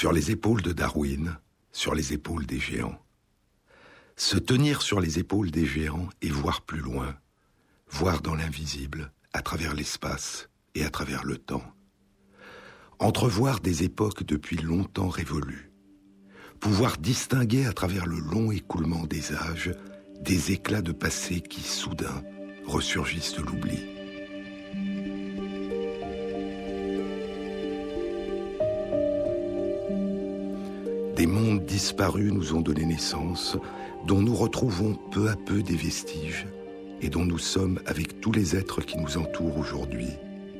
Sur les épaules de Darwin, sur les épaules des géants. Se tenir sur les épaules des géants et voir plus loin, voir dans l'invisible, à travers l'espace et à travers le temps. Entrevoir des époques depuis longtemps révolues. Pouvoir distinguer à travers le long écoulement des âges des éclats de passé qui, soudain, ressurgissent de l'oubli. Des mondes disparus nous ont donné naissance, dont nous retrouvons peu à peu des vestiges, et dont nous sommes, avec tous les êtres qui nous entourent aujourd'hui,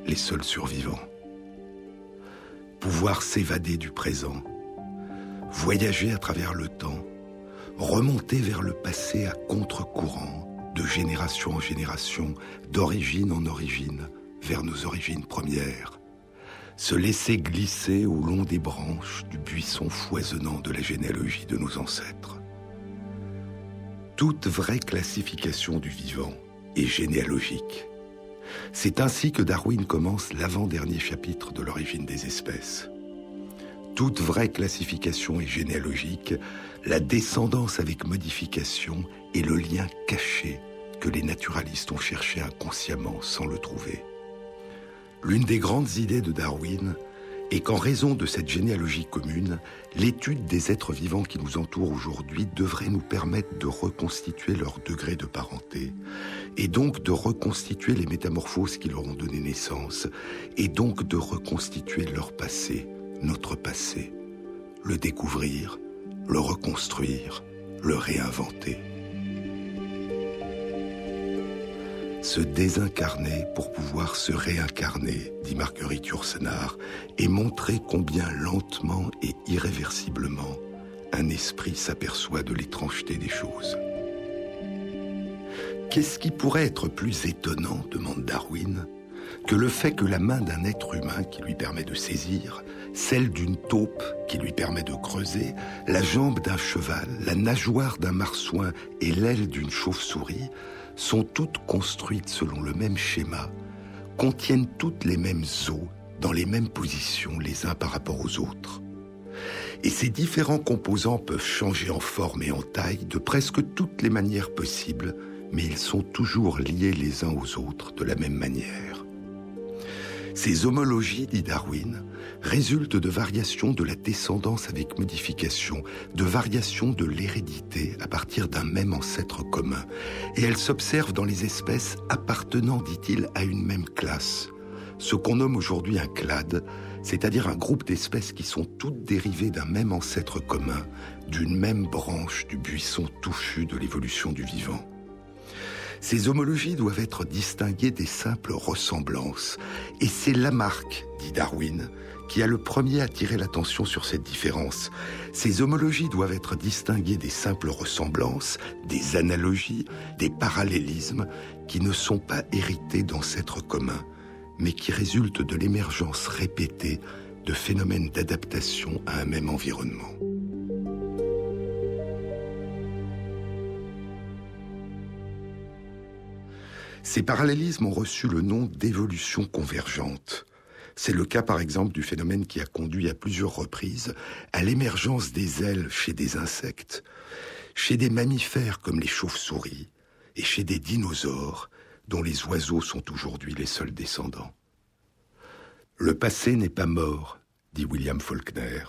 les seuls survivants. Pouvoir s'évader du présent, voyager à travers le temps, remonter vers le passé à contre-courant, de génération en génération, d'origine en origine, vers nos origines premières, se laisser glisser au long des branches du buisson foisonnant de la généalogie de nos ancêtres. Toute vraie classification du vivant est généalogique. C'est ainsi que Darwin commence l'avant-dernier chapitre de l'origine des espèces. Toute vraie classification est généalogique, la descendance avec modification est le lien caché que les naturalistes ont cherché inconsciemment sans le trouver. L'une des grandes idées de Darwin est qu'en raison de cette généalogie commune, l'étude des êtres vivants qui nous entourent aujourd'hui devrait nous permettre de reconstituer leur degré de parenté, et donc de reconstituer les métamorphoses qui leur ont donné naissance, et donc de reconstituer leur passé, notre passé, le découvrir, le reconstruire, le réinventer. Se désincarner pour pouvoir se réincarner, dit Marguerite Yourcenar, et montrer combien lentement et irréversiblement un esprit s'aperçoit de l'étrangeté des choses. Qu'est-ce qui pourrait être plus étonnant, demande Darwin, que le fait que la main d'un être humain qui lui permet de saisir, celle d'une taupe qui lui permet de creuser, la jambe d'un cheval, la nageoire d'un marsouin et l'aile d'une chauve-souris sont toutes construites selon le même schéma, contiennent toutes les mêmes os dans les mêmes positions les uns par rapport aux autres. Et ces différents composants peuvent changer en forme et en taille de presque toutes les manières possibles, mais ils sont toujours liés les uns aux autres de la même manière. Ces homologies, dit Darwin, résultent de variations de la descendance avec modification, de variations de l'hérédité à partir d'un même ancêtre commun, et elles s'observent dans les espèces appartenant, dit-il, à une même classe, ce qu'on nomme aujourd'hui un clade, c'est-à-dire un groupe d'espèces qui sont toutes dérivées d'un même ancêtre commun, d'une même branche du buisson touffu de l'évolution du vivant. Ces homologies doivent être distinguées des simples ressemblances. Et c'est Lamarck, dit Darwin, qui a le premier attiré l'attention sur cette différence. Ces homologies doivent être distinguées des simples ressemblances, des analogies, des parallélismes qui ne sont pas hérités d'ancêtres communs, mais qui résultent de l'émergence répétée de phénomènes d'adaptation à un même environnement. Ces parallélismes ont reçu le nom d'évolution convergente. C'est le cas par exemple du phénomène qui a conduit à plusieurs reprises à l'émergence des ailes chez des insectes, chez des mammifères comme les chauves-souris et chez des dinosaures dont les oiseaux sont aujourd'hui les seuls descendants. Le passé n'est pas mort, dit William Faulkner.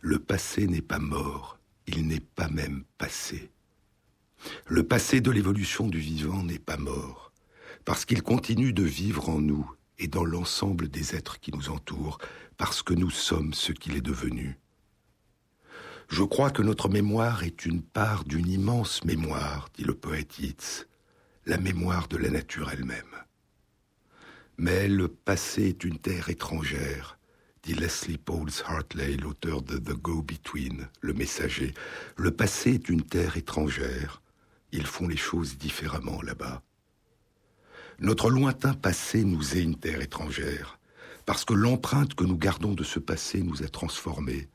Le passé n'est pas mort, il n'est pas même passé. Le passé de l'évolution du vivant n'est pas mort, parce qu'il continue de vivre en nous et dans l'ensemble des êtres qui nous entourent, parce que nous sommes ce qu'il est devenu. Je crois que notre mémoire est une part d'une immense mémoire, dit le poète Yeats, la mémoire de la nature elle-même. Mais le passé est une terre étrangère, dit Leslie Pauls Hartley, l'auteur de The Go-Between, le messager. Le passé est une terre étrangère. Ils font les choses différemment là-bas. Notre lointain passé nous est une terre étrangère, parce que l'empreinte que nous gardons de ce passé nous a transformés,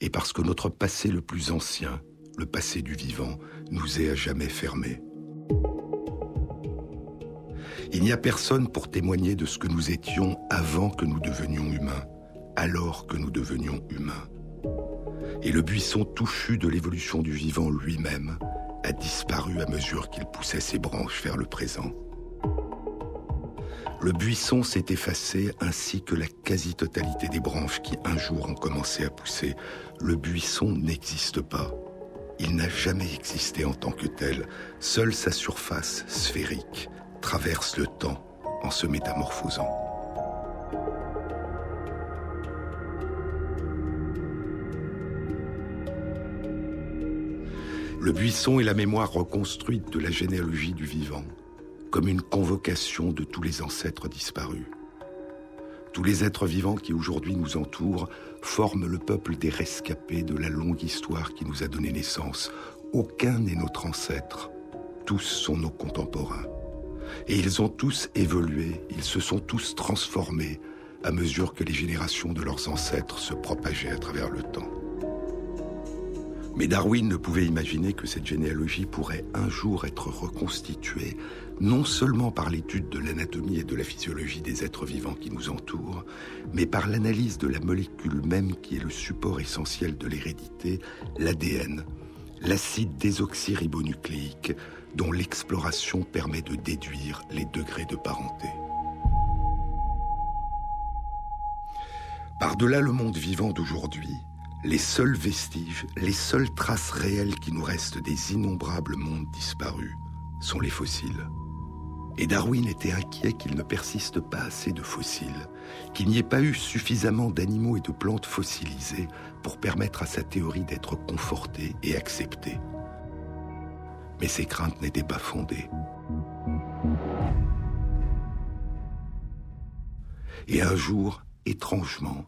et parce que notre passé le plus ancien, le passé du vivant, nous est à jamais fermé. Il n'y a personne pour témoigner de ce que nous étions avant que nous devenions humains, alors que nous devenions humains. Et le buisson touffu de l'évolution du vivant lui-même a disparu à mesure qu'il poussait ses branches vers le présent. Le buisson s'est effacé ainsi que la quasi-totalité des branches qui un jour ont commencé à pousser. Le buisson n'existe pas. Il n'a jamais existé en tant que tel. Seule sa surface sphérique traverse le temps en se métamorphosant. Le buisson est la mémoire reconstruite de la généalogie du vivant, comme une convocation de tous les ancêtres disparus. Tous les êtres vivants qui aujourd'hui nous entourent forment le peuple des rescapés de la longue histoire qui nous a donné naissance. Aucun n'est notre ancêtre, tous sont nos contemporains. Et ils ont tous évolué, ils se sont tous transformés à mesure que les générations de leurs ancêtres se propageaient à travers le temps. Mais Darwin ne pouvait imaginer que cette généalogie pourrait un jour être reconstituée, non seulement par l'étude de l'anatomie et de la physiologie des êtres vivants qui nous entourent, mais par l'analyse de la molécule même qui est le support essentiel de l'hérédité, l'ADN, l'acide désoxyribonucléique, dont l'exploration permet de déduire les degrés de parenté. Par-delà le monde vivant d'aujourd'hui, les seuls vestiges, les seules traces réelles qui nous restent des innombrables mondes disparus sont les fossiles. Et Darwin était inquiet qu'il ne persiste pas assez de fossiles, qu'il n'y ait pas eu suffisamment d'animaux et de plantes fossilisés pour permettre à sa théorie d'être confortée et acceptée. Mais ses craintes n'étaient pas fondées. Et un jour, étrangement,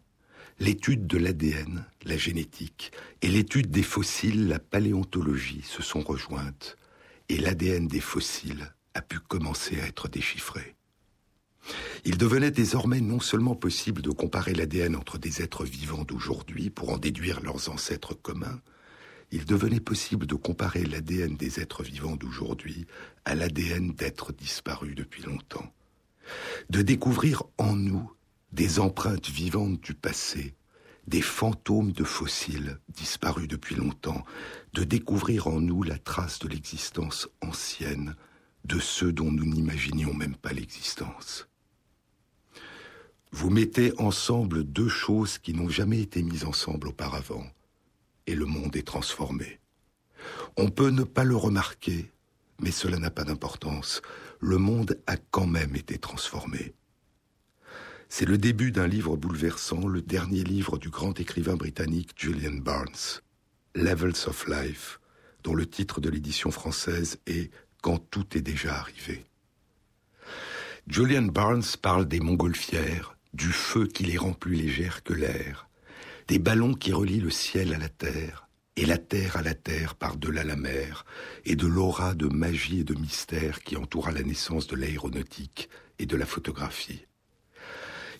L'étude de l'ADN, la génétique, et l'étude des fossiles, la paléontologie, se sont rejointes, et l'ADN des fossiles a pu commencer à être déchiffré. Il devenait désormais non seulement possible de comparer l'ADN entre des êtres vivants d'aujourd'hui pour en déduire leurs ancêtres communs, il devenait possible de comparer l'ADN des êtres vivants d'aujourd'hui à l'ADN d'êtres disparus depuis longtemps, de découvrir en nous des empreintes vivantes du passé, des fantômes de fossiles disparus depuis longtemps, de découvrir en nous la trace de l'existence ancienne de ceux dont nous n'imaginions même pas l'existence. Vous mettez ensemble deux choses qui n'ont jamais été mises ensemble auparavant, et le monde est transformé. On peut ne pas le remarquer, mais cela n'a pas d'importance. Le monde a quand même été transformé. C'est le début d'un livre bouleversant, le dernier livre du grand écrivain britannique Julian Barnes, Levels of Life, dont le titre de l'édition française est Quand tout est déjà arrivé. Julian Barnes parle des montgolfières, du feu qui les rend plus légères que l'air, des ballons qui relient le ciel à la terre, et la terre à la terre par-delà la mer, et de l'aura de magie et de mystère qui entoura la naissance de l'aéronautique et de la photographie.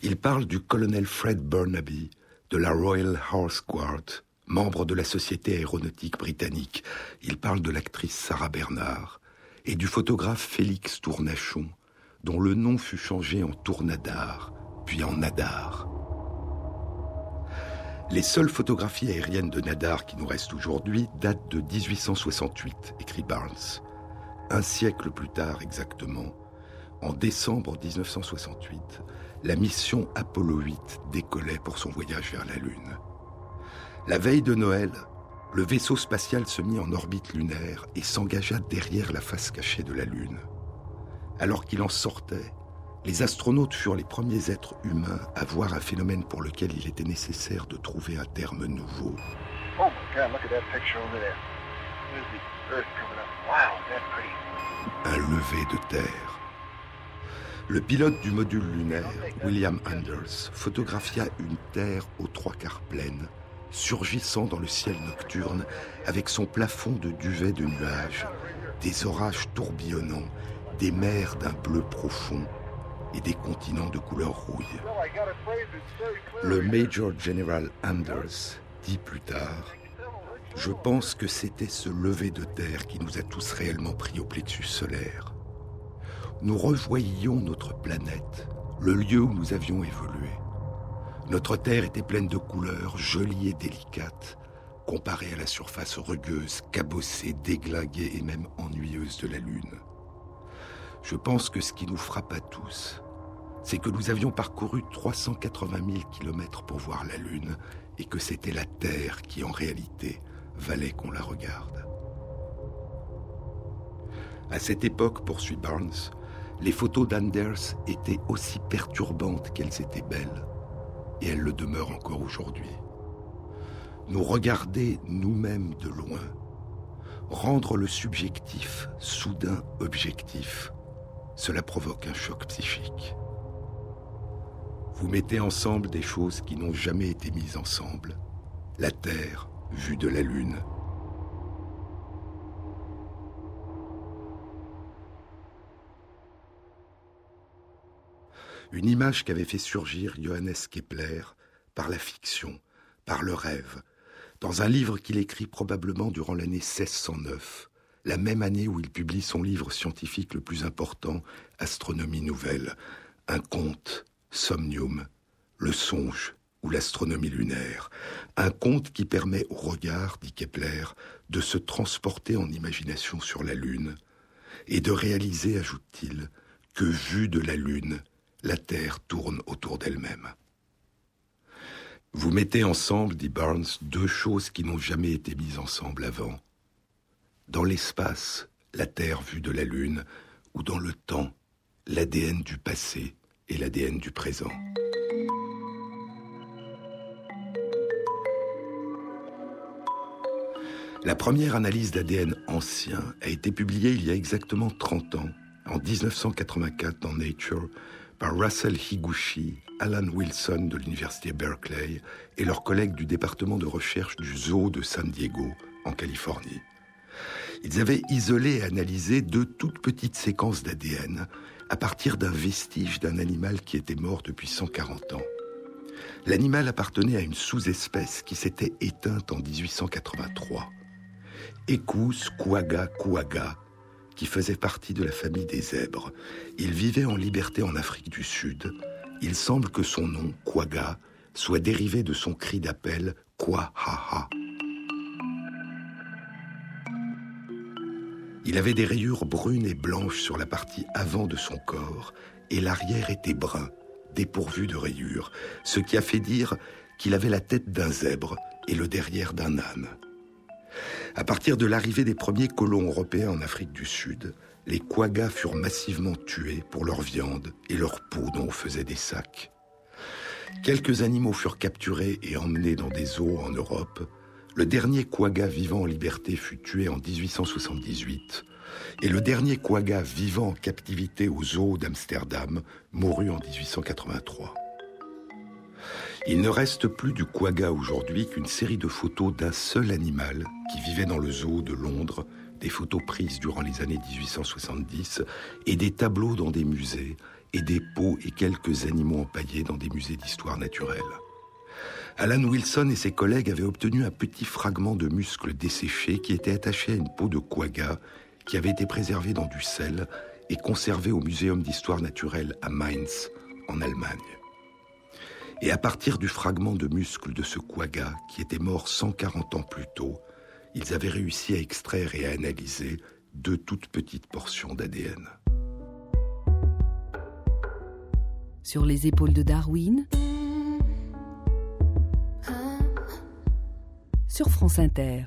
Il parle du colonel Fred Burnaby de la Royal Horse Guard, membre de la Société aéronautique britannique. Il parle de l'actrice Sarah Bernard et du photographe Félix Tournachon, dont le nom fut changé en Tournadar, puis en Nadar. Les seules photographies aériennes de Nadar qui nous restent aujourd'hui datent de 1868, écrit Barnes. Un siècle plus tard exactement, en décembre 1968, la mission Apollo 8 décollait pour son voyage vers la Lune. La veille de Noël, le vaisseau spatial se mit en orbite lunaire et s'engagea derrière la face cachée de la Lune. Alors qu'il en sortait, les astronautes furent les premiers êtres humains à voir un phénomène pour lequel il était nécessaire de trouver un terme nouveau. Oh un lever de terre. Le pilote du module lunaire, William Anders, photographia une Terre aux trois quarts pleine, surgissant dans le ciel nocturne avec son plafond de duvet de nuages, des orages tourbillonnants, des mers d'un bleu profond et des continents de couleur rouille. Le Major General Anders dit plus tard Je pense que c'était ce lever de terre qui nous a tous réellement pris au plexus solaire nous revoyions notre planète, le lieu où nous avions évolué. Notre terre était pleine de couleurs, jolies et délicates, comparée à la surface rugueuse, cabossée, déglinguée et même ennuyeuse de la Lune. Je pense que ce qui nous frappe à tous, c'est que nous avions parcouru 380 000 kilomètres pour voir la Lune et que c'était la Terre qui, en réalité, valait qu'on la regarde. À cette époque, poursuit Barnes, les photos d'Anders étaient aussi perturbantes qu'elles étaient belles, et elles le demeurent encore aujourd'hui. Nous regarder nous-mêmes de loin, rendre le subjectif soudain objectif, cela provoque un choc psychique. Vous mettez ensemble des choses qui n'ont jamais été mises ensemble. La Terre vue de la Lune. Une image qu'avait fait surgir Johannes Kepler par la fiction, par le rêve, dans un livre qu'il écrit probablement durant l'année 1609, la même année où il publie son livre scientifique le plus important, Astronomie nouvelle, un conte, Somnium, le songe ou l'astronomie lunaire, un conte qui permet au regard, dit Kepler, de se transporter en imagination sur la Lune et de réaliser, ajoute-t-il, que vue de la Lune, la Terre tourne autour d'elle-même. Vous mettez ensemble, dit Barnes, deux choses qui n'ont jamais été mises ensemble avant. Dans l'espace, la Terre vue de la Lune, ou dans le temps, l'ADN du passé et l'ADN du présent. La première analyse d'ADN ancien a été publiée il y a exactement 30 ans, en 1984 dans Nature, par Russell Higuchi, Alan Wilson de l'Université Berkeley et leurs collègues du département de recherche du Zoo de San Diego, en Californie. Ils avaient isolé et analysé deux toutes petites séquences d'ADN à partir d'un vestige d'un animal qui était mort depuis 140 ans. L'animal appartenait à une sous-espèce qui s'était éteinte en 1883. Ecus quagga quagga, qui faisait partie de la famille des zèbres. Il vivait en liberté en Afrique du Sud. Il semble que son nom, quagga, soit dérivé de son cri d'appel Quahaha. Il avait des rayures brunes et blanches sur la partie avant de son corps, et l'arrière était brun, dépourvu de rayures, ce qui a fait dire qu'il avait la tête d'un zèbre et le derrière d'un âne. À partir de l'arrivée des premiers colons européens en Afrique du Sud, les quaggas furent massivement tués pour leur viande et leur peau dont on faisait des sacs. Quelques animaux furent capturés et emmenés dans des eaux en Europe. Le dernier quagga vivant en liberté fut tué en 1878 et le dernier quagga vivant en captivité aux eaux d'Amsterdam mourut en 1883. Il ne reste plus du quagga aujourd'hui qu'une série de photos d'un seul animal qui vivait dans le zoo de Londres, des photos prises durant les années 1870 et des tableaux dans des musées et des peaux et quelques animaux empaillés dans des musées d'histoire naturelle. Alan Wilson et ses collègues avaient obtenu un petit fragment de muscle desséché qui était attaché à une peau de quagga qui avait été préservée dans du sel et conservé au Muséum d'histoire naturelle à Mainz, en Allemagne. Et à partir du fragment de muscle de ce quagga, qui était mort 140 ans plus tôt, ils avaient réussi à extraire et à analyser deux toutes petites portions d'ADN. Sur les épaules de Darwin, sur France Inter.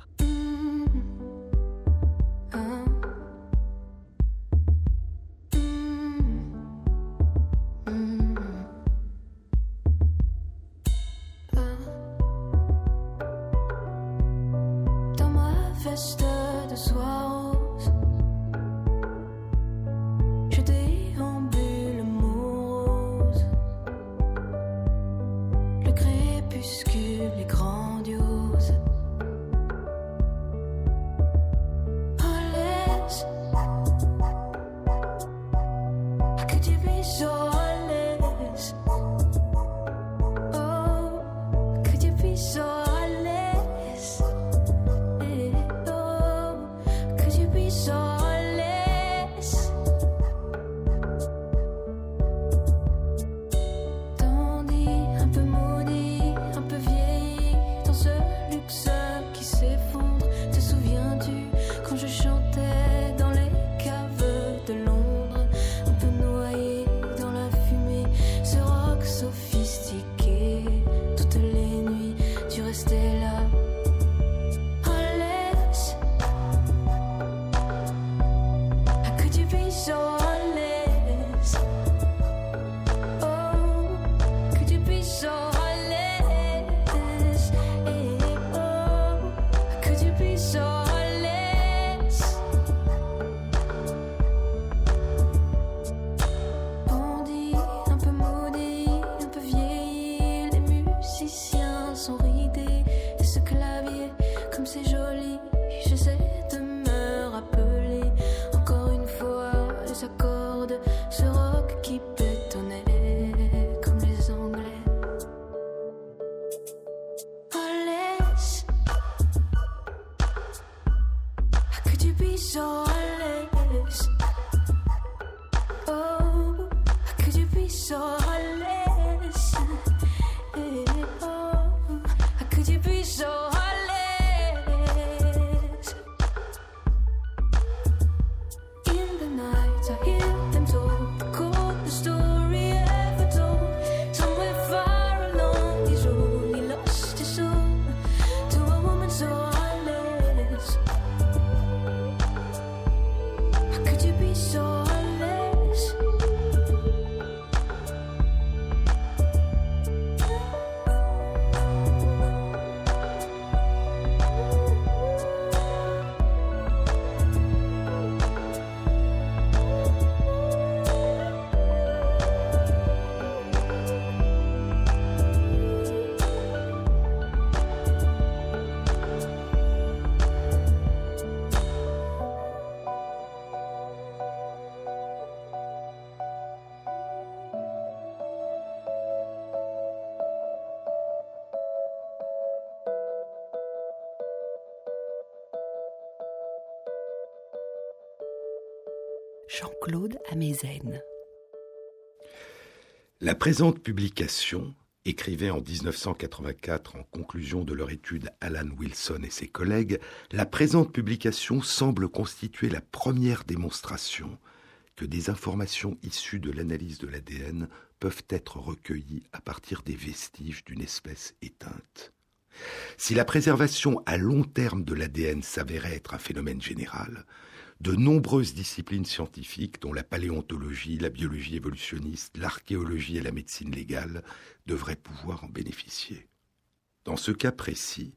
Jean-Claude Amezen. La présente publication, écrivait en 1984 en conclusion de leur étude Alan Wilson et ses collègues, la présente publication semble constituer la première démonstration que des informations issues de l'analyse de l'ADN peuvent être recueillies à partir des vestiges d'une espèce éteinte. Si la préservation à long terme de l'ADN s'avérait être un phénomène général, de nombreuses disciplines scientifiques, dont la paléontologie, la biologie évolutionniste, l'archéologie et la médecine légale, devraient pouvoir en bénéficier. Dans ce cas précis,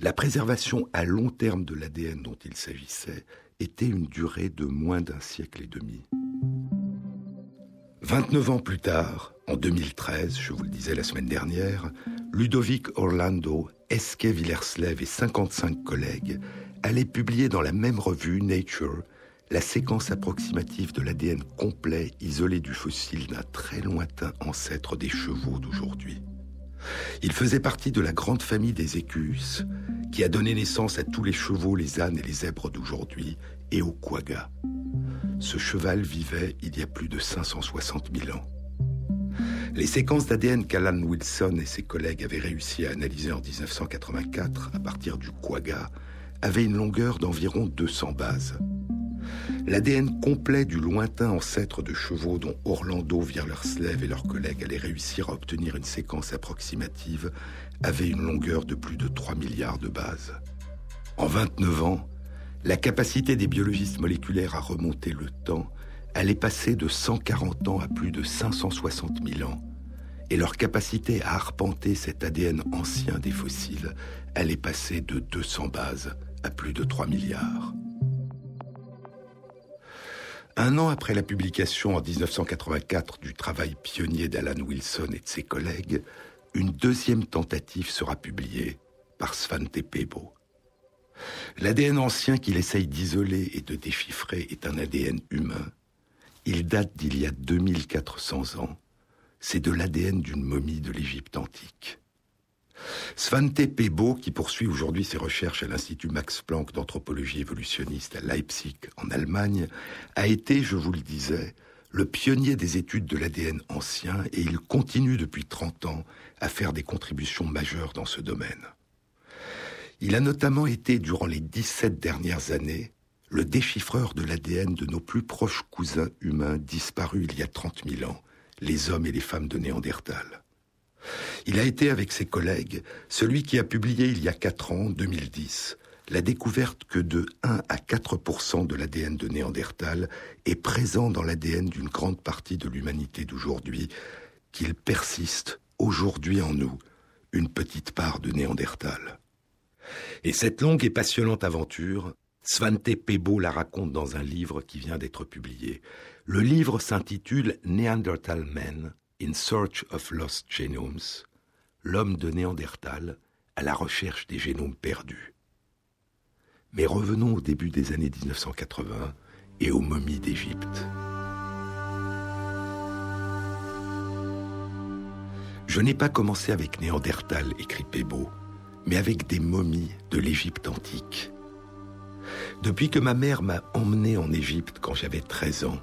la préservation à long terme de l'ADN dont il s'agissait était une durée de moins d'un siècle et demi. 29 ans plus tard, en 2013, je vous le disais la semaine dernière, Ludovic Orlando, Esque Villerslev et 55 collègues allait publier dans la même revue, Nature, la séquence approximative de l'ADN complet isolé du fossile d'un très lointain ancêtre des chevaux d'aujourd'hui. Il faisait partie de la grande famille des écus, qui a donné naissance à tous les chevaux, les ânes et les zèbres d'aujourd'hui, et aux quaggas. Ce cheval vivait il y a plus de 560 000 ans. Les séquences d'ADN qu'Alan Wilson et ses collègues avaient réussi à analyser en 1984 à partir du quagga avait une longueur d'environ 200 bases. L'ADN complet du lointain ancêtre de chevaux dont Orlando Vierlerslev et leurs collègues allaient réussir à obtenir une séquence approximative avait une longueur de plus de 3 milliards de bases. En 29 ans, la capacité des biologistes moléculaires à remonter le temps allait passer de 140 ans à plus de 560 000 ans, et leur capacité à arpenter cet ADN ancien des fossiles allait passer de 200 bases plus de 3 milliards. Un an après la publication en 1984 du travail pionnier d'Alan Wilson et de ses collègues, une deuxième tentative sera publiée par Svante Pebo. L'ADN ancien qu'il essaye d'isoler et de déchiffrer est un ADN humain. Il date d'il y a 2400 ans. C'est de l'ADN d'une momie de l'Égypte antique. Svante Pebo, qui poursuit aujourd'hui ses recherches à l'Institut Max Planck d'anthropologie évolutionniste à Leipzig, en Allemagne, a été, je vous le disais, le pionnier des études de l'ADN ancien et il continue depuis 30 ans à faire des contributions majeures dans ce domaine. Il a notamment été, durant les 17 dernières années, le déchiffreur de l'ADN de nos plus proches cousins humains disparus il y a 30 000 ans, les hommes et les femmes de Néandertal. Il a été avec ses collègues celui qui a publié il y a 4 ans, 2010, la découverte que de 1 à 4% de l'ADN de Néandertal est présent dans l'ADN d'une grande partie de l'humanité d'aujourd'hui, qu'il persiste aujourd'hui en nous une petite part de Néandertal. Et cette longue et passionnante aventure, Svante Pebo la raconte dans un livre qui vient d'être publié. Le livre s'intitule Neanderthal Men, In Search of Lost Genomes, l'homme de Néandertal à la recherche des génomes perdus. Mais revenons au début des années 1980 et aux momies d'Égypte. Je n'ai pas commencé avec Néandertal, écrit Pébo, mais avec des momies de l'Égypte antique. Depuis que ma mère m'a emmené en Égypte quand j'avais 13 ans,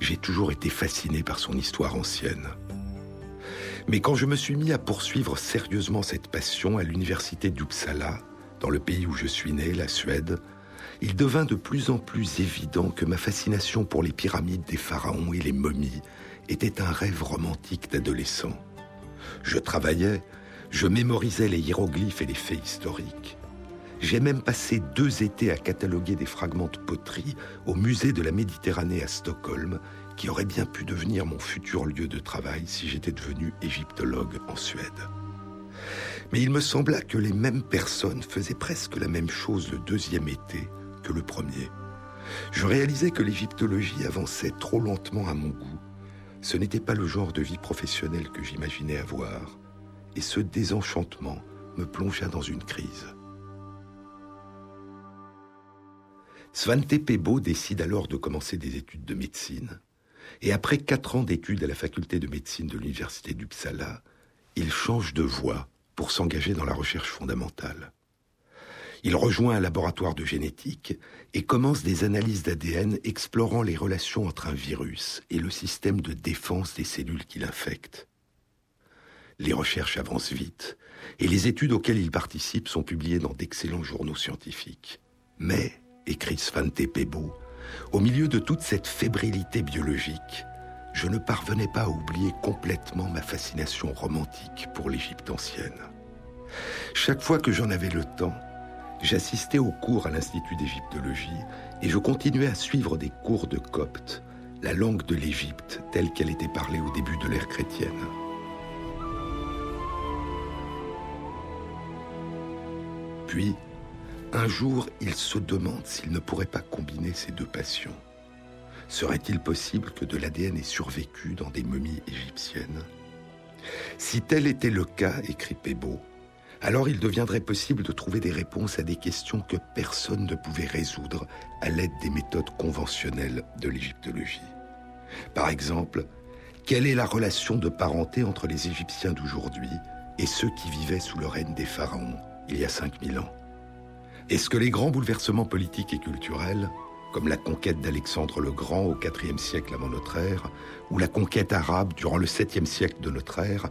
j'ai toujours été fasciné par son histoire ancienne. Mais quand je me suis mis à poursuivre sérieusement cette passion à l'université d'Uppsala, dans le pays où je suis né, la Suède, il devint de plus en plus évident que ma fascination pour les pyramides des pharaons et les momies était un rêve romantique d'adolescent. Je travaillais, je mémorisais les hiéroglyphes et les faits historiques. J'ai même passé deux étés à cataloguer des fragments de poterie au musée de la Méditerranée à Stockholm, qui aurait bien pu devenir mon futur lieu de travail si j'étais devenu égyptologue en Suède. Mais il me sembla que les mêmes personnes faisaient presque la même chose le deuxième été que le premier. Je réalisais que l'égyptologie avançait trop lentement à mon goût. Ce n'était pas le genre de vie professionnelle que j'imaginais avoir, et ce désenchantement me plongea dans une crise. Svante Pebo décide alors de commencer des études de médecine. Et après quatre ans d'études à la faculté de médecine de l'université d'Uppsala, il change de voie pour s'engager dans la recherche fondamentale. Il rejoint un laboratoire de génétique et commence des analyses d'ADN explorant les relations entre un virus et le système de défense des cellules qui l'infectent. Les recherches avancent vite et les études auxquelles il participe sont publiées dans d'excellents journaux scientifiques. Mais écrit Svante Pebo, au milieu de toute cette fébrilité biologique, je ne parvenais pas à oublier complètement ma fascination romantique pour l'Égypte ancienne. Chaque fois que j'en avais le temps, j'assistais aux cours à l'Institut d'égyptologie et je continuais à suivre des cours de copte, la langue de l'Égypte telle qu'elle était parlée au début de l'ère chrétienne. Puis, un jour, il se demande s'il ne pourrait pas combiner ces deux passions. Serait-il possible que de l'ADN ait survécu dans des momies égyptiennes? Si tel était le cas, écrit Pébo, alors il deviendrait possible de trouver des réponses à des questions que personne ne pouvait résoudre à l'aide des méthodes conventionnelles de l'égyptologie. Par exemple, quelle est la relation de parenté entre les Égyptiens d'aujourd'hui et ceux qui vivaient sous le règne des pharaons il y a 5000 ans? Est-ce que les grands bouleversements politiques et culturels, comme la conquête d'Alexandre le Grand au IVe siècle avant notre ère, ou la conquête arabe durant le 7e siècle de notre ère,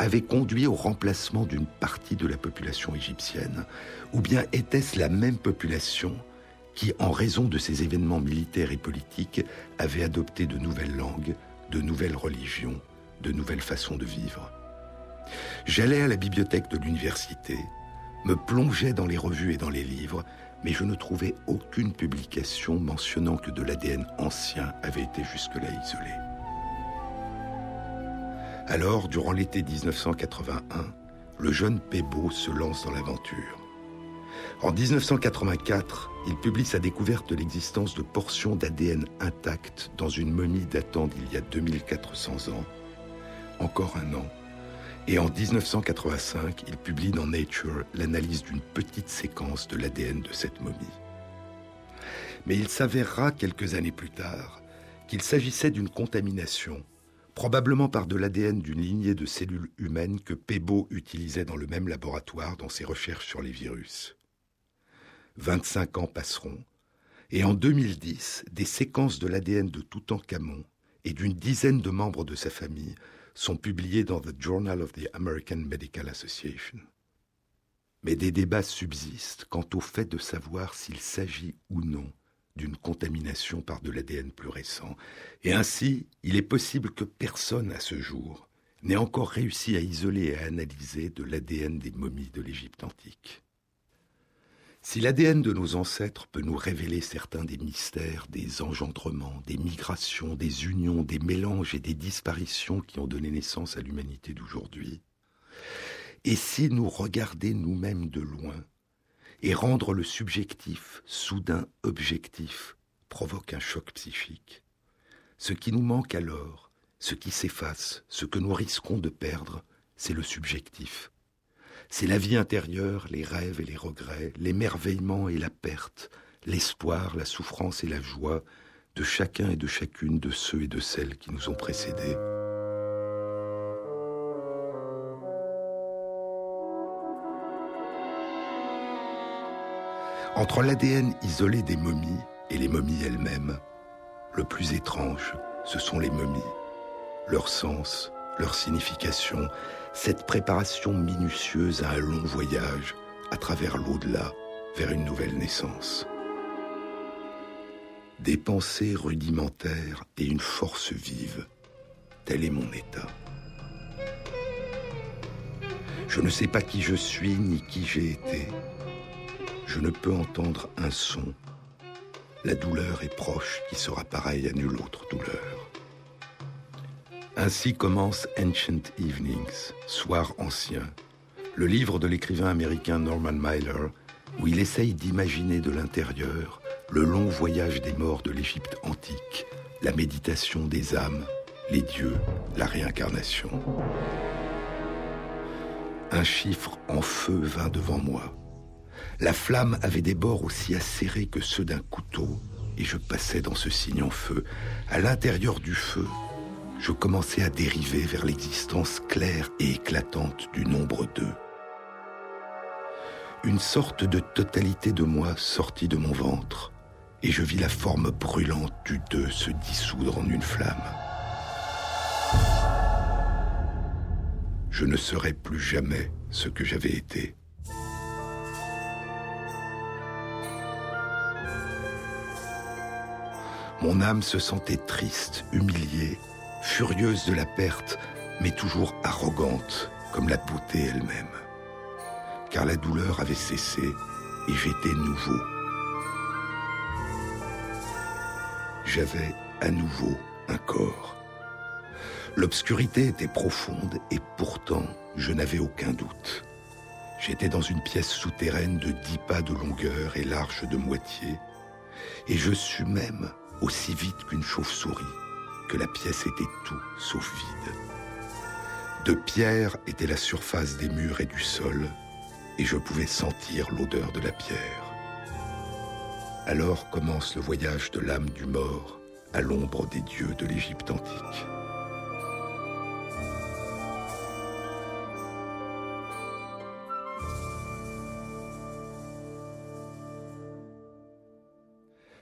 avaient conduit au remplacement d'une partie de la population égyptienne, ou bien était-ce la même population qui, en raison de ces événements militaires et politiques, avait adopté de nouvelles langues, de nouvelles religions, de nouvelles façons de vivre? J'allais à la bibliothèque de l'université, me plongeais dans les revues et dans les livres, mais je ne trouvais aucune publication mentionnant que de l'ADN ancien avait été jusque-là isolé. Alors, durant l'été 1981, le jeune Pébo se lance dans l'aventure. En 1984, il publie sa découverte de l'existence de portions d'ADN intactes dans une momie datant d'il y a 2400 ans. Encore un an, et en 1985, il publie dans Nature l'analyse d'une petite séquence de l'ADN de cette momie. Mais il s'avérera quelques années plus tard qu'il s'agissait d'une contamination, probablement par de l'ADN d'une lignée de cellules humaines que Pebo utilisait dans le même laboratoire dans ses recherches sur les virus. 25 ans passeront, et en 2010, des séquences de l'ADN de Toutankhamon et d'une dizaine de membres de sa famille sont publiés dans The Journal of the American Medical Association. Mais des débats subsistent quant au fait de savoir s'il s'agit ou non d'une contamination par de l'ADN plus récent, et ainsi il est possible que personne à ce jour n'ait encore réussi à isoler et à analyser de l'ADN des momies de l'Égypte antique. Si l'ADN de nos ancêtres peut nous révéler certains des mystères, des engendrements, des migrations, des unions, des mélanges et des disparitions qui ont donné naissance à l'humanité d'aujourd'hui, et si nous regarder nous-mêmes de loin et rendre le subjectif soudain objectif provoque un choc psychique, ce qui nous manque alors, ce qui s'efface, ce que nous risquons de perdre, c'est le subjectif, C'est la vie intérieure, les rêves et les regrets, l'émerveillement et la perte, l'espoir, la souffrance et la joie de chacun et de chacune de ceux et de celles qui nous ont précédés. Entre l'ADN isolé des momies et les momies elles-mêmes, le plus étrange, ce sont les momies. Leur sens, leur signification, cette préparation minutieuse à un long voyage à travers l'au-delà vers une nouvelle naissance. Des pensées rudimentaires et une force vive, tel est mon état. Je ne sais pas qui je suis ni qui j'ai été. Je ne peux entendre un son. La douleur est proche qui sera pareille à nulle autre douleur. Ainsi commence Ancient Evenings, Soir ancien, le livre de l'écrivain américain Norman Mailer, où il essaye d'imaginer de l'intérieur le long voyage des morts de l'Égypte antique, la méditation des âmes, les dieux, la réincarnation. Un chiffre en feu vint devant moi. La flamme avait des bords aussi acérés que ceux d'un couteau, et je passais dans ce signe en feu. À l'intérieur du feu, je commençais à dériver vers l'existence claire et éclatante du nombre 2. Une sorte de totalité de moi sortit de mon ventre, et je vis la forme brûlante du 2 se dissoudre en une flamme. Je ne serai plus jamais ce que j'avais été. Mon âme se sentait triste, humiliée, furieuse de la perte, mais toujours arrogante comme la beauté elle-même. Car la douleur avait cessé et j'étais nouveau. J'avais à nouveau un corps. L'obscurité était profonde et pourtant je n'avais aucun doute. J'étais dans une pièce souterraine de dix pas de longueur et large de moitié, et je sus même aussi vite qu'une chauve-souris la pièce était tout sauf vide. De pierre était la surface des murs et du sol, et je pouvais sentir l'odeur de la pierre. Alors commence le voyage de l'âme du mort à l'ombre des dieux de l'Égypte antique.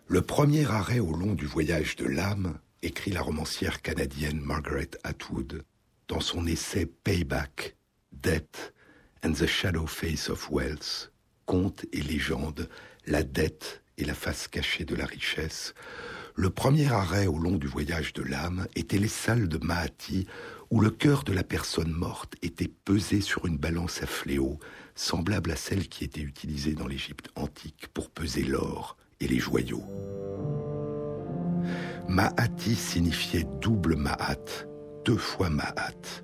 Le premier arrêt au long du voyage de l'âme écrit la romancière canadienne Margaret Atwood dans son essai Payback, Death and the Shadow Face of Wealth, Conte et légende, la dette et la face cachée de la richesse. Le premier arrêt au long du voyage de l'âme était les salles de Mahati où le cœur de la personne morte était pesé sur une balance à fléau, semblable à celle qui était utilisée dans l'Égypte antique pour peser l'or et les joyaux. Mahati signifiait double Mahat, deux fois Mahat.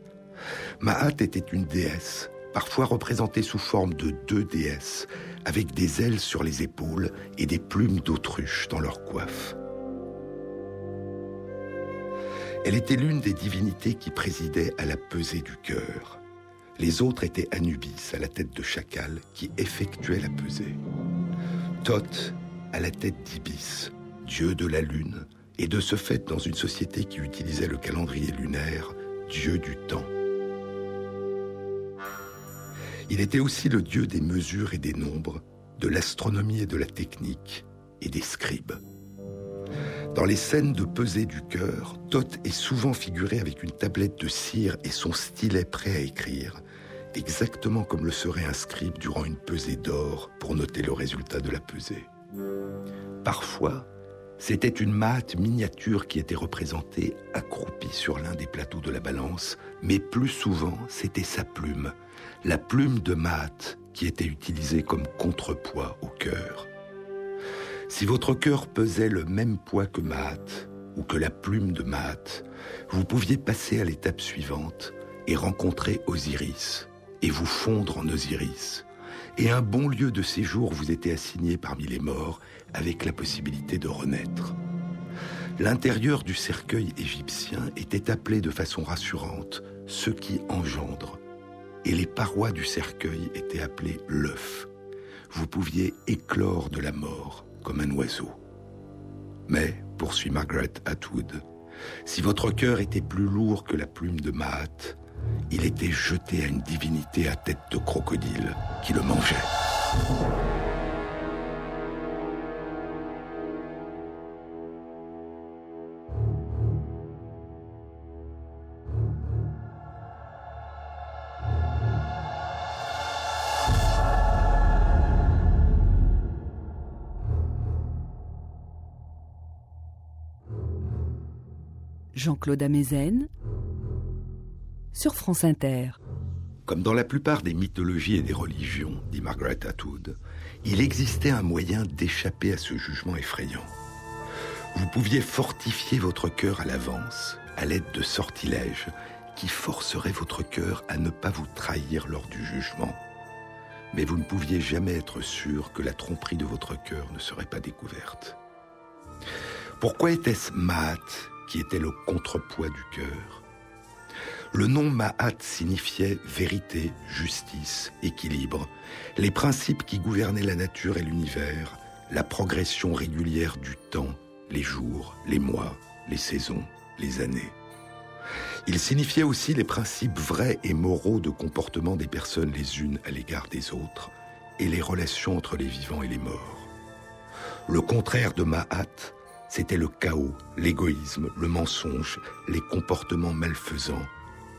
Mahat était une déesse, parfois représentée sous forme de deux déesses, avec des ailes sur les épaules et des plumes d'autruche dans leur coiffe. Elle était l'une des divinités qui présidaient à la pesée du cœur. Les autres étaient Anubis, à la tête de chacal, qui effectuait la pesée. Thoth, à la tête d'Ibis, dieu de la lune, et de ce fait dans une société qui utilisait le calendrier lunaire, dieu du temps. Il était aussi le dieu des mesures et des nombres, de l'astronomie et de la technique, et des scribes. Dans les scènes de pesée du cœur, Thoth est souvent figuré avec une tablette de cire et son stylet prêt à écrire, exactement comme le serait un scribe durant une pesée d'or pour noter le résultat de la pesée. Parfois, c'était une mate miniature qui était représentée accroupie sur l'un des plateaux de la balance, mais plus souvent c'était sa plume, la plume de mate qui était utilisée comme contrepoids au cœur. Si votre cœur pesait le même poids que mate ou que la plume de mate, vous pouviez passer à l'étape suivante et rencontrer Osiris et vous fondre en Osiris. Et un bon lieu de séjour vous était assigné parmi les morts avec la possibilité de renaître. L'intérieur du cercueil égyptien était appelé de façon rassurante ce qui engendre, et les parois du cercueil étaient appelées l'œuf. Vous pouviez éclore de la mort comme un oiseau. Mais, poursuit Margaret Atwood, si votre cœur était plus lourd que la plume de Mahat, il était jeté à une divinité à tête de crocodile qui le mangeait. Jean-Claude Amezen sur France Inter. Comme dans la plupart des mythologies et des religions, dit Margaret Atwood, il existait un moyen d'échapper à ce jugement effrayant. Vous pouviez fortifier votre cœur à l'avance, à l'aide de sortilèges qui forceraient votre cœur à ne pas vous trahir lors du jugement. Mais vous ne pouviez jamais être sûr que la tromperie de votre cœur ne serait pas découverte. Pourquoi était-ce Maat qui était le contrepoids du cœur? Le nom Mahat signifiait vérité, justice, équilibre, les principes qui gouvernaient la nature et l'univers, la progression régulière du temps, les jours, les mois, les saisons, les années. Il signifiait aussi les principes vrais et moraux de comportement des personnes les unes à l'égard des autres et les relations entre les vivants et les morts. Le contraire de Mahat, c'était le chaos, l'égoïsme, le mensonge, les comportements malfaisants,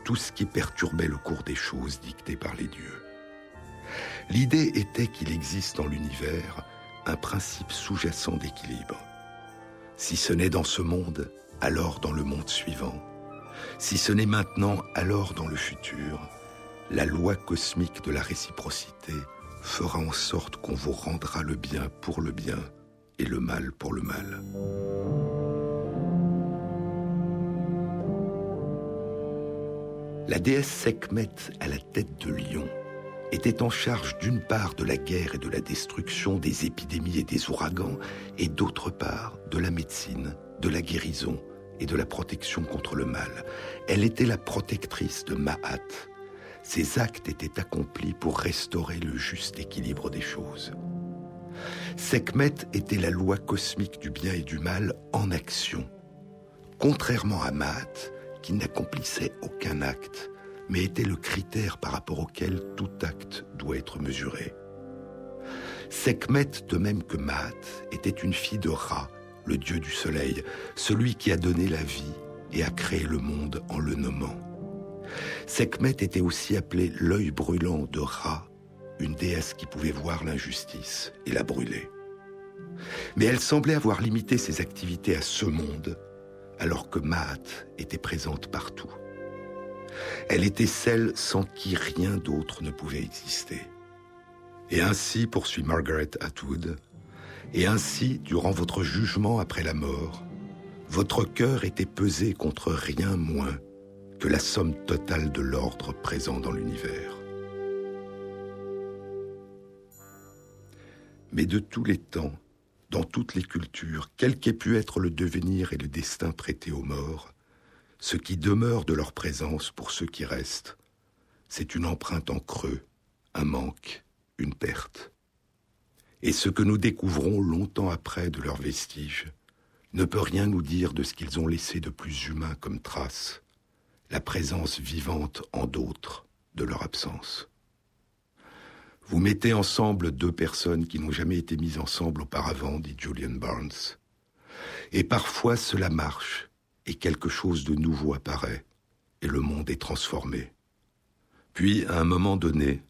tout ce qui perturbait le cours des choses dictées par les dieux. L'idée était qu'il existe dans l'univers un principe sous-jacent d'équilibre. Si ce n'est dans ce monde, alors dans le monde suivant. Si ce n'est maintenant, alors dans le futur. La loi cosmique de la réciprocité fera en sorte qu'on vous rendra le bien pour le bien et le mal pour le mal. La déesse Sekhmet à la tête de lion était en charge d'une part de la guerre et de la destruction, des épidémies et des ouragans, et d'autre part de la médecine, de la guérison et de la protection contre le mal. Elle était la protectrice de Mahat. Ses actes étaient accomplis pour restaurer le juste équilibre des choses. Sekhmet était la loi cosmique du bien et du mal en action. Contrairement à Maat, qui n'accomplissait aucun acte, mais était le critère par rapport auquel tout acte doit être mesuré. Sekhmet, de même que Maat, était une fille de Ra, le dieu du soleil, celui qui a donné la vie et a créé le monde en le nommant. Sekhmet était aussi appelé l'œil brûlant de Ra, une déesse qui pouvait voir l'injustice et la brûler. Mais elle semblait avoir limité ses activités à ce monde, alors que Maat était présente partout. Elle était celle sans qui rien d'autre ne pouvait exister. Et ainsi, poursuit Margaret Atwood, et ainsi, durant votre jugement après la mort, votre cœur était pesé contre rien moins que la somme totale de l'ordre présent dans l'univers. mais de tous les temps, dans toutes les cultures, quel qu'ait pu être le devenir et le destin prêté aux morts, ce qui demeure de leur présence pour ceux qui restent, c'est une empreinte en creux, un manque, une perte. Et ce que nous découvrons longtemps après de leurs vestiges ne peut rien nous dire de ce qu'ils ont laissé de plus humain comme trace, la présence vivante en d'autres de leur absence. Vous mettez ensemble deux personnes qui n'ont jamais été mises ensemble auparavant, dit Julian Barnes. Et parfois cela marche, et quelque chose de nouveau apparaît, et le monde est transformé. Puis, à un moment donné,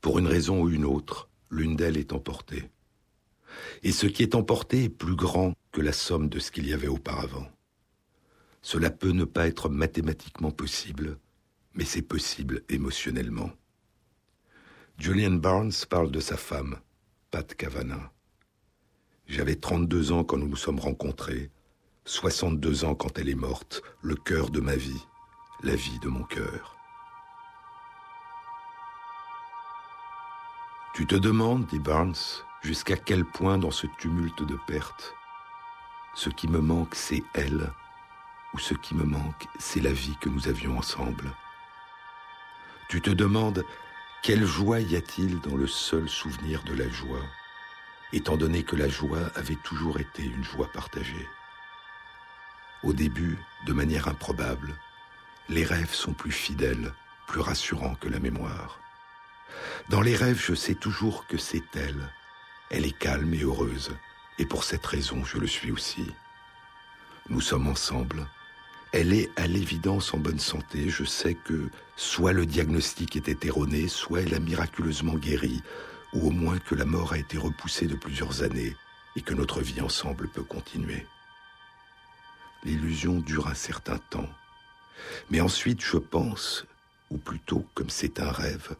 pour une raison ou une autre, l'une d'elles est emportée. Et ce qui est emporté est plus grand que la somme de ce qu'il y avait auparavant. Cela peut ne pas être mathématiquement possible, mais c'est possible émotionnellement. Julian Barnes parle de sa femme, Pat Cavana. J'avais 32 ans quand nous nous sommes rencontrés, 62 ans quand elle est morte, le cœur de ma vie, la vie de mon cœur. Tu te demandes, dit Barnes, jusqu'à quel point dans ce tumulte de pertes, ce qui me manque c'est elle, ou ce qui me manque c'est la vie que nous avions ensemble. Tu te demandes quelle joie y a-t-il dans le seul souvenir de la joie, étant donné que la joie avait toujours été une joie partagée. Au début, de manière improbable, les rêves sont plus fidèles, plus rassurants que la mémoire. Dans les rêves, je sais toujours que c'est elle. Elle est calme et heureuse, et pour cette raison, je le suis aussi. Nous sommes ensemble. Elle est à l'évidence en bonne santé. Je sais que soit le diagnostic était erroné, soit elle a miraculeusement guéri, ou au moins que la mort a été repoussée de plusieurs années et que notre vie ensemble peut continuer. L'illusion dure un certain temps. Mais ensuite, je pense, ou plutôt comme c'est un rêve,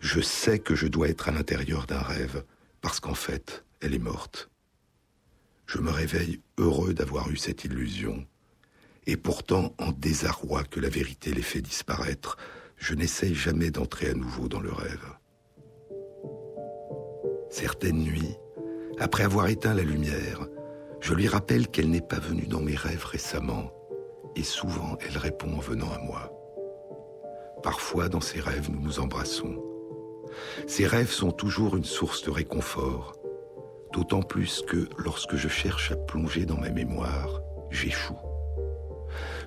je sais que je dois être à l'intérieur d'un rêve, parce qu'en fait, elle est morte. Je me réveille heureux d'avoir eu cette illusion, et pourtant en désarroi que la vérité l'ait fait disparaître, je n'essaye jamais d'entrer à nouveau dans le rêve. Certaines nuits, après avoir éteint la lumière, je lui rappelle qu'elle n'est pas venue dans mes rêves récemment, et souvent elle répond en venant à moi. Parfois, dans ses rêves, nous nous embrassons. Ces rêves sont toujours une source de réconfort, d'autant plus que lorsque je cherche à plonger dans ma mémoire, j'échoue.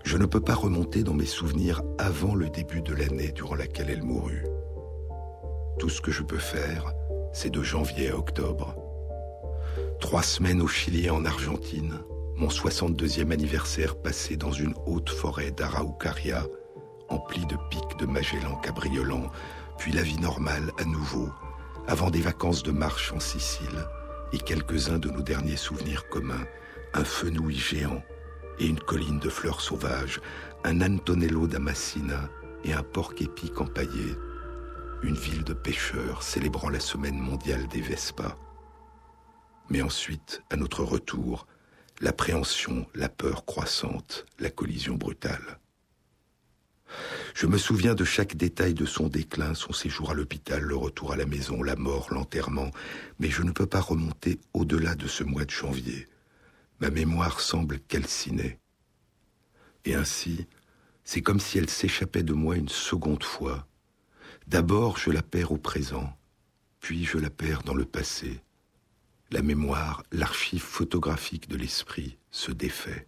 Je ne peux pas remonter dans mes souvenirs avant le début de l'année durant laquelle elle mourut. Tout ce que je peux faire, c'est de janvier à octobre. Trois semaines au Chili et en Argentine, mon 62e anniversaire passé dans une haute forêt d'Araucaria, emplie de pics de Magellan cabriolants, puis la vie normale à nouveau, avant des vacances de marche en Sicile et quelques-uns de nos derniers souvenirs communs, un fenouil géant et une colline de fleurs sauvages, un Antonello d'Amassina et un porc épic empaillé, une ville de pêcheurs célébrant la semaine mondiale des Vespas. Mais ensuite, à notre retour, l'appréhension, la peur croissante, la collision brutale. Je me souviens de chaque détail de son déclin, son séjour à l'hôpital, le retour à la maison, la mort, l'enterrement, mais je ne peux pas remonter au-delà de ce mois de janvier. Ma mémoire semble calcinée. Et ainsi, c'est comme si elle s'échappait de moi une seconde fois. D'abord, je la perds au présent, puis je la perds dans le passé. La mémoire, l'archive photographique de l'esprit se défait.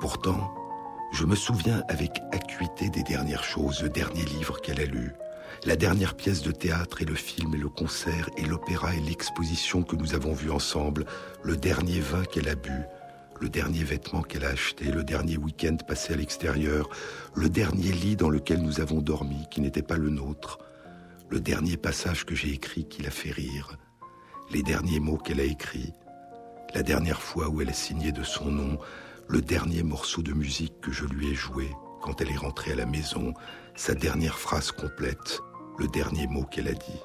Pourtant, je me souviens avec acuité des dernières choses, le dernier livre qu'elle a lu, la dernière pièce de théâtre et le film et le concert et l'opéra et l'exposition que nous avons vus ensemble, le dernier vin qu'elle a bu, le dernier vêtement qu'elle a acheté, le dernier week-end passé à l'extérieur, le dernier lit dans lequel nous avons dormi qui n'était pas le nôtre, le dernier passage que j'ai écrit qui l'a fait rire, les derniers mots qu'elle a écrits, la dernière fois où elle a signé de son nom, le dernier morceau de musique que je lui ai joué quand elle est rentrée à la maison, sa dernière phrase complète, le dernier mot qu'elle a dit.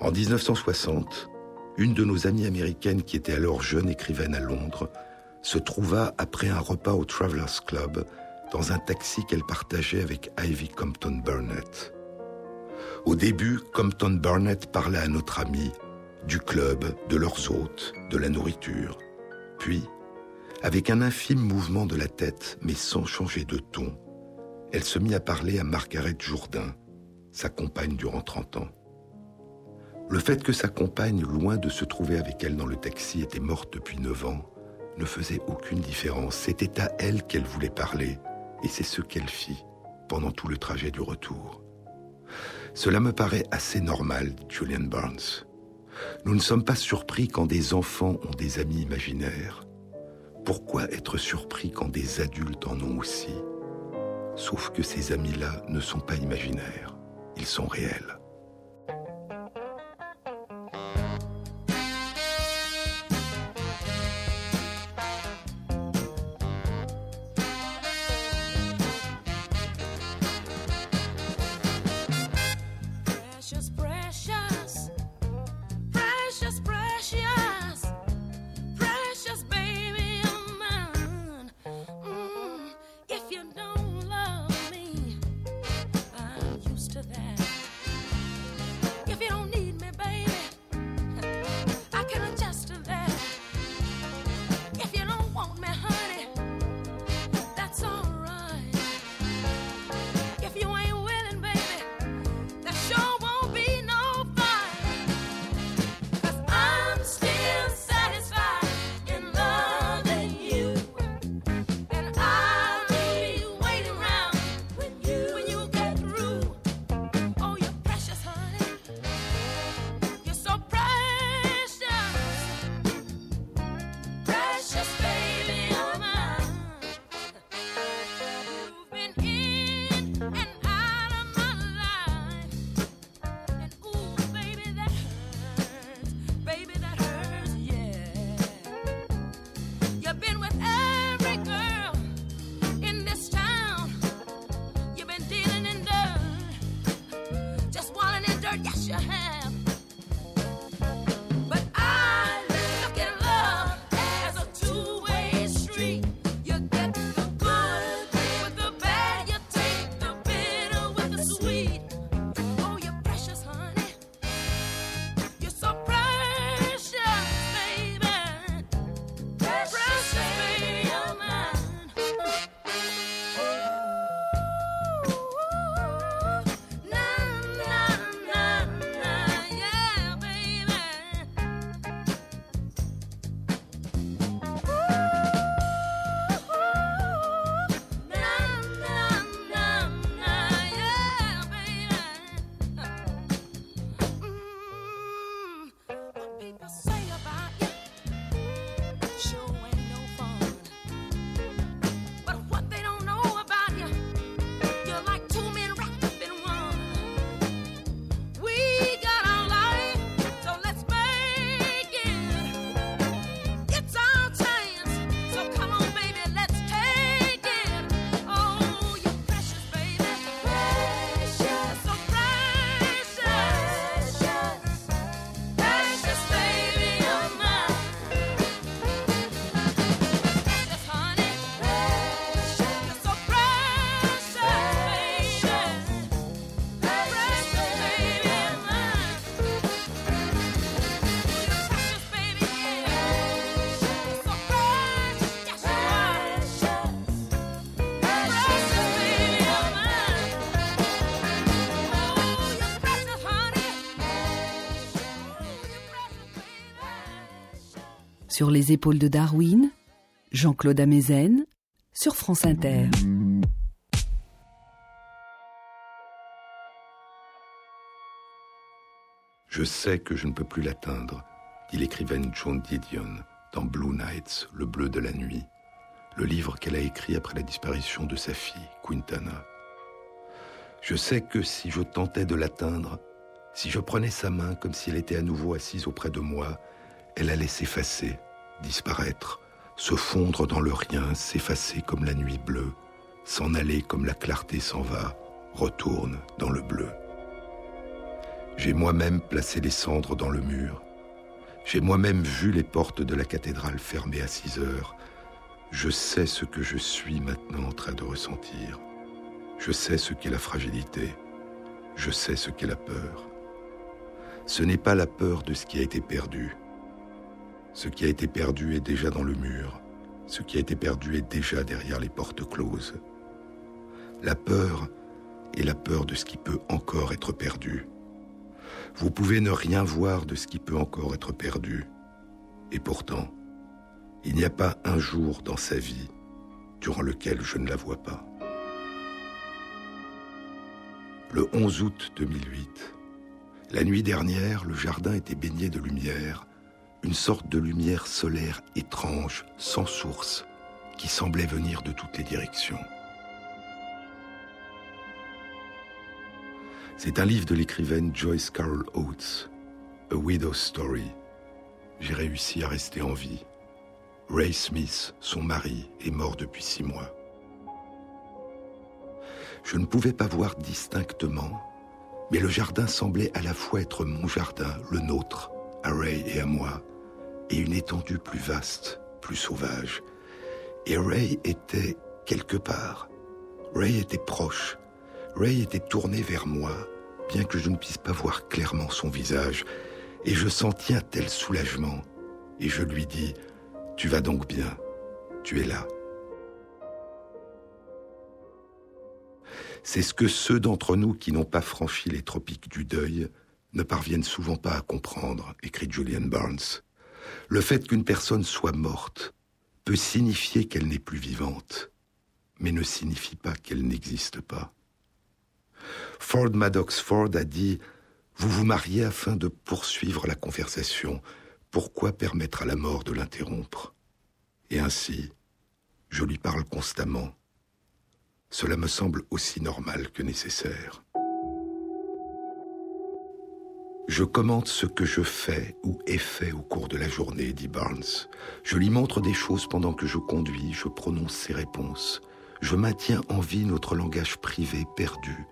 En 1960, une de nos amies américaines qui était alors jeune écrivaine à Londres se trouva après un repas au Travelers Club dans un taxi qu'elle partageait avec Ivy Compton Burnett. Au début, Compton Burnett parlait à notre amie du club, de leurs hôtes, de la nourriture. Puis, avec un infime mouvement de la tête, mais sans changer de ton, elle se mit à parler à Margaret Jourdain, sa compagne durant 30 ans. Le fait que sa compagne, loin de se trouver avec elle dans le taxi, était morte depuis 9 ans, ne faisait aucune différence. C'était à elle qu'elle voulait parler, et c'est ce qu'elle fit pendant tout le trajet du retour. Cela me paraît assez normal, Julian Barnes. Nous ne sommes pas surpris quand des enfants ont des amis imaginaires. Pourquoi être surpris quand des adultes en ont aussi? Sauf que ces amis-là ne sont pas imaginaires, ils sont réels. Sur les épaules de Darwin, Jean-Claude Amezen, sur France Inter. Je sais que je ne peux plus l'atteindre, dit l'écrivaine Joan Didion dans Blue Nights, le bleu de la nuit, le livre qu'elle a écrit après la disparition de sa fille, Quintana. Je sais que si je tentais de l'atteindre, si je prenais sa main comme si elle était à nouveau assise auprès de moi, elle allait s'effacer, disparaître, se fondre dans le rien, s'effacer comme la nuit bleue, s'en aller comme la clarté s'en va, retourne dans le bleu. J'ai moi-même placé les cendres dans le mur. J'ai moi-même vu les portes de la cathédrale fermées à 6 heures. Je sais ce que je suis maintenant en train de ressentir. Je sais ce qu'est la fragilité. Je sais ce qu'est la peur. Ce n'est pas la peur de ce qui a été perdu. Ce qui a été perdu est déjà dans le mur. Ce qui a été perdu est déjà derrière les portes closes. La peur est la peur de ce qui peut encore être perdu. Vous pouvez ne rien voir de ce qui peut encore être perdu. Et pourtant, il n'y a pas un jour dans sa vie durant lequel je ne la vois pas. Le 11 août 2008, la nuit dernière, le jardin était baigné de lumière, une sorte de lumière solaire étrange, sans source, qui semblait venir de toutes les directions. C'est un livre de l'écrivaine Joyce Carol Oates, A Widow's Story. J'ai réussi à rester en vie. Ray Smith, son mari, est mort depuis six mois. Je ne pouvais pas voir distinctement, mais le jardin semblait à la fois être mon jardin, le nôtre, à Ray et à moi, et une étendue plus vaste, plus sauvage. Et Ray était quelque part. Ray était proche, Ray était tourné vers moi, bien que je ne puisse pas voir clairement son visage, et je sentis un tel soulagement, et je lui dis, Tu vas donc bien, tu es là. C'est ce que ceux d'entre nous qui n'ont pas franchi les tropiques du deuil ne parviennent souvent pas à comprendre, écrit Julian Barnes. Le fait qu'une personne soit morte peut signifier qu'elle n'est plus vivante, mais ne signifie pas qu'elle n'existe pas. Ford Maddox Ford a dit Vous vous mariez afin de poursuivre la conversation. Pourquoi permettre à la mort de l'interrompre? Et ainsi, je lui parle constamment. Cela me semble aussi normal que nécessaire. Je commente ce que je fais ou ai fait au cours de la journée, dit Barnes. Je lui montre des choses pendant que je conduis, je prononce ses réponses. Je maintiens en vie notre langage privé perdu,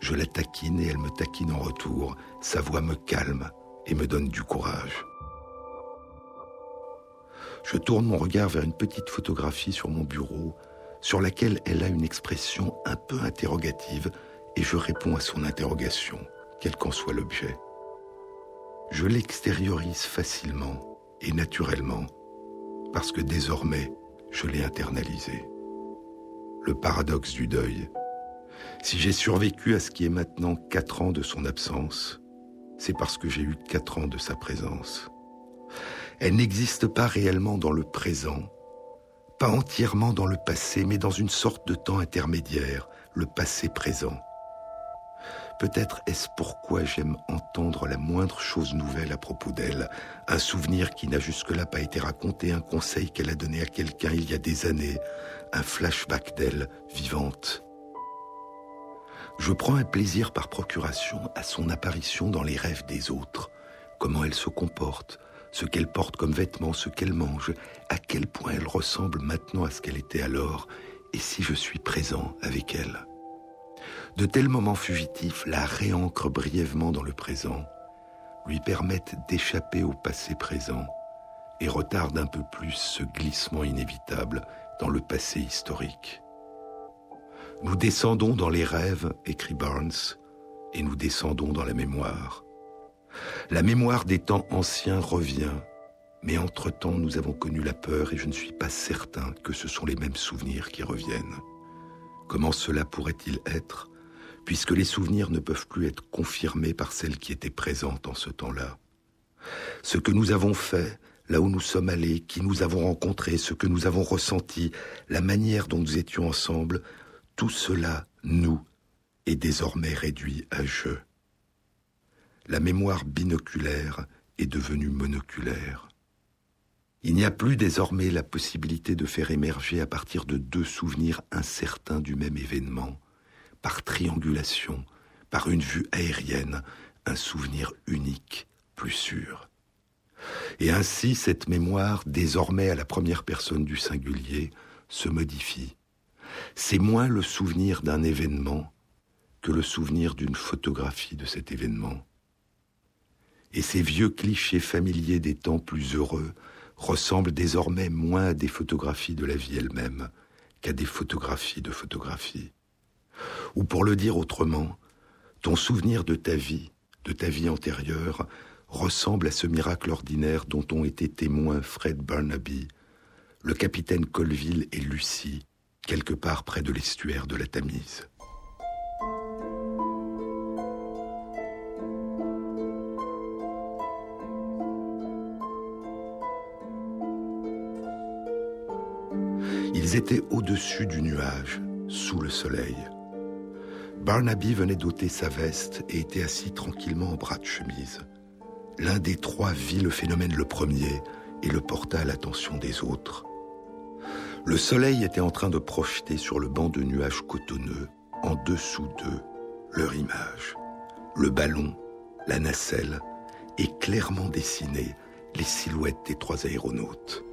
je la taquine et elle me taquine en retour. Sa voix me calme et me donne du courage. Je tourne mon regard vers une petite photographie sur mon bureau, sur laquelle elle a une expression un peu interrogative, et je réponds à son interrogation, quel qu'en soit l'objet. Je l'extériorise facilement et naturellement, parce que désormais, je l'ai internalisé. Le paradoxe du deuil, si j'ai survécu à ce qui est maintenant quatre ans de son absence, c'est parce que j'ai eu quatre ans de sa présence. Elle n'existe pas réellement dans le présent, pas entièrement dans le passé, mais dans une sorte de temps intermédiaire, le passé présent. Peut-être est-ce pourquoi j'aime entendre la moindre chose nouvelle à propos d'elle, un souvenir qui n'a jusque-là pas été raconté, un conseil qu'elle a donné à quelqu'un il y a des années, un flashback d'elle vivante. Je prends un plaisir par procuration à son apparition dans les rêves des autres, comment elle se comporte, ce qu'elle porte comme vêtements, ce qu'elle mange, à quel point elle ressemble maintenant à ce qu'elle était alors, et si je suis présent avec elle. De tels moments fugitifs la réancrent brièvement dans le présent, lui permettent d'échapper au passé présent et retardent un peu plus ce glissement inévitable dans le passé historique. Nous descendons dans les rêves, écrit Barnes, et nous descendons dans la mémoire. La mémoire des temps anciens revient, mais entre-temps nous avons connu la peur et je ne suis pas certain que ce sont les mêmes souvenirs qui reviennent. Comment cela pourrait-il être, puisque les souvenirs ne peuvent plus être confirmés par celles qui étaient présentes en ce temps-là Ce que nous avons fait, là où nous sommes allés, qui nous avons rencontrés, ce que nous avons ressenti, la manière dont nous étions ensemble, tout cela, nous, est désormais réduit à je. La mémoire binoculaire est devenue monoculaire. Il n'y a plus désormais la possibilité de faire émerger à partir de deux souvenirs incertains du même événement, par triangulation, par une vue aérienne, un souvenir unique, plus sûr. Et ainsi cette mémoire, désormais à la première personne du singulier, se modifie. C'est moins le souvenir d'un événement que le souvenir d'une photographie de cet événement. Et ces vieux clichés familiers des temps plus heureux ressemblent désormais moins à des photographies de la vie elle-même qu'à des photographies de photographies. Ou pour le dire autrement, ton souvenir de ta vie, de ta vie antérieure, ressemble à ce miracle ordinaire dont ont été témoins Fred Barnaby, le capitaine Colville et Lucie, quelque part près de l'estuaire de la Tamise. Ils étaient au-dessus du nuage, sous le soleil. Barnaby venait d'ôter sa veste et était assis tranquillement en bras de chemise. L'un des trois vit le phénomène le premier et le porta à l'attention des autres. Le soleil était en train de projeter sur le banc de nuages cotonneux, en dessous d'eux, leur image. Le ballon, la nacelle, et clairement dessinées les silhouettes des trois aéronautes.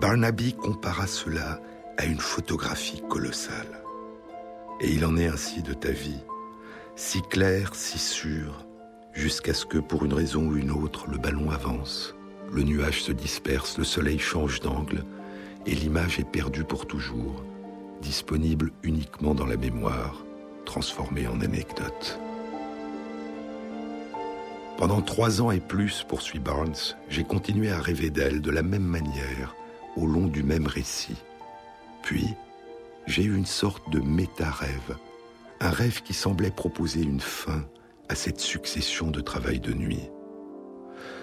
Barnaby compara cela à une photographie colossale. Et il en est ainsi de ta vie, si claire, si sûre, jusqu'à ce que, pour une raison ou une autre, le ballon avance, le nuage se disperse, le soleil change d'angle, et l'image est perdue pour toujours, disponible uniquement dans la mémoire, transformée en anecdote. Pendant trois ans et plus, poursuit Barnes, j'ai continué à rêver d'elle de la même manière, au long du même récit. Puis, j'ai eu une sorte de méta-rêve, un rêve qui semblait proposer une fin à cette succession de travail de nuit.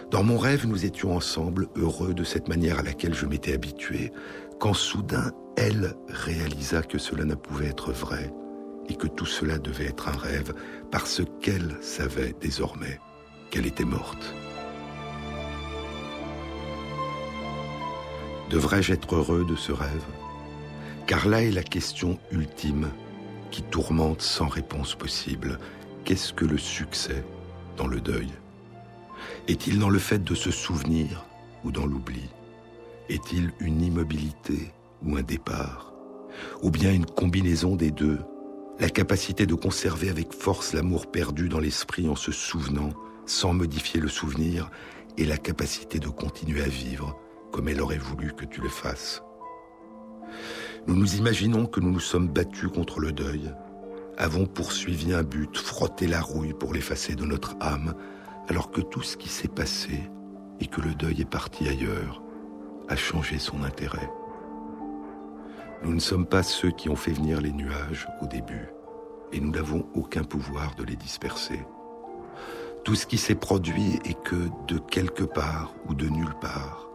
Dans mon rêve, nous étions ensemble, heureux de cette manière à laquelle je m'étais habitué, quand soudain, elle réalisa que cela ne pouvait être vrai et que tout cela devait être un rêve, parce qu'elle savait désormais qu'elle était morte. Devrais-je être heureux de ce rêve? Car là est la question ultime qui tourmente sans réponse possible. Qu'est-ce que le succès dans le deuil? Est-il dans le fait de se souvenir ou dans l'oubli? Est-il une immobilité ou un départ? Ou bien une combinaison des deux? La capacité de conserver avec force l'amour perdu dans l'esprit en se souvenant sans modifier le souvenir et la capacité de continuer à vivre comme elle aurait voulu que tu le fasses? Nous nous imaginons que nous nous sommes battus contre le deuil, avons poursuivi un but, frotté la rouille pour l'effacer de notre âme, alors que tout ce qui s'est passé et que le deuil est parti ailleurs a changé son intérêt. Nous ne sommes pas ceux qui ont fait venir les nuages au début, et nous n'avons aucun pouvoir de les disperser. Tout ce qui s'est produit est que de quelque part ou de nulle part,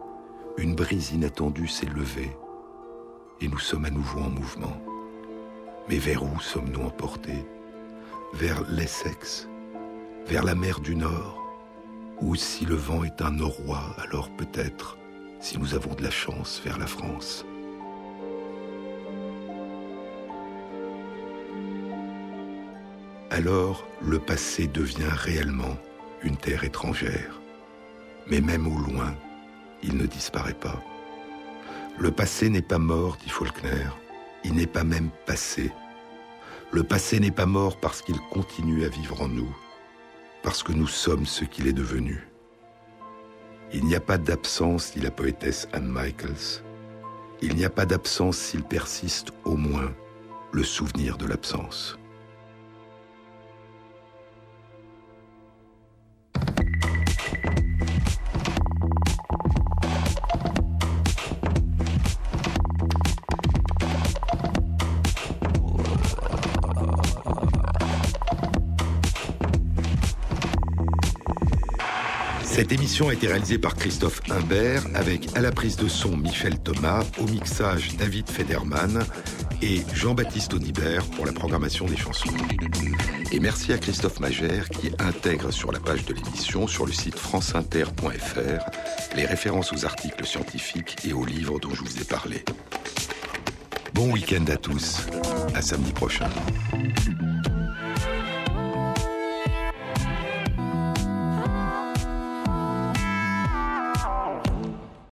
une brise inattendue s'est levée et nous sommes à nouveau en mouvement. Mais vers où sommes-nous emportés? Vers l'Essex Vers la mer du Nord Ou si le vent est un norois, alors peut-être, si nous avons de la chance, vers la France Alors le passé devient réellement une terre étrangère. Mais même au loin, il ne disparaît pas. Le passé n'est pas mort, dit Faulkner, il n'est pas même passé. Le passé n'est pas mort parce qu'il continue à vivre en nous, parce que nous sommes ce qu'il est devenu. Il n'y a pas d'absence, dit la poétesse Anne Michaels. Il n'y a pas d'absence s'il persiste au moins le souvenir de l'absence. Cette émission a été réalisée par Christophe Imbert avec à la prise de son Michel Thomas, au mixage David Federman et Jean-Baptiste Audibert pour la programmation des chansons. Et merci à Christophe Magère qui intègre sur la page de l'émission sur le site franceinter.fr les références aux articles scientifiques et aux livres dont je vous ai parlé. Bon week-end à tous. À samedi prochain.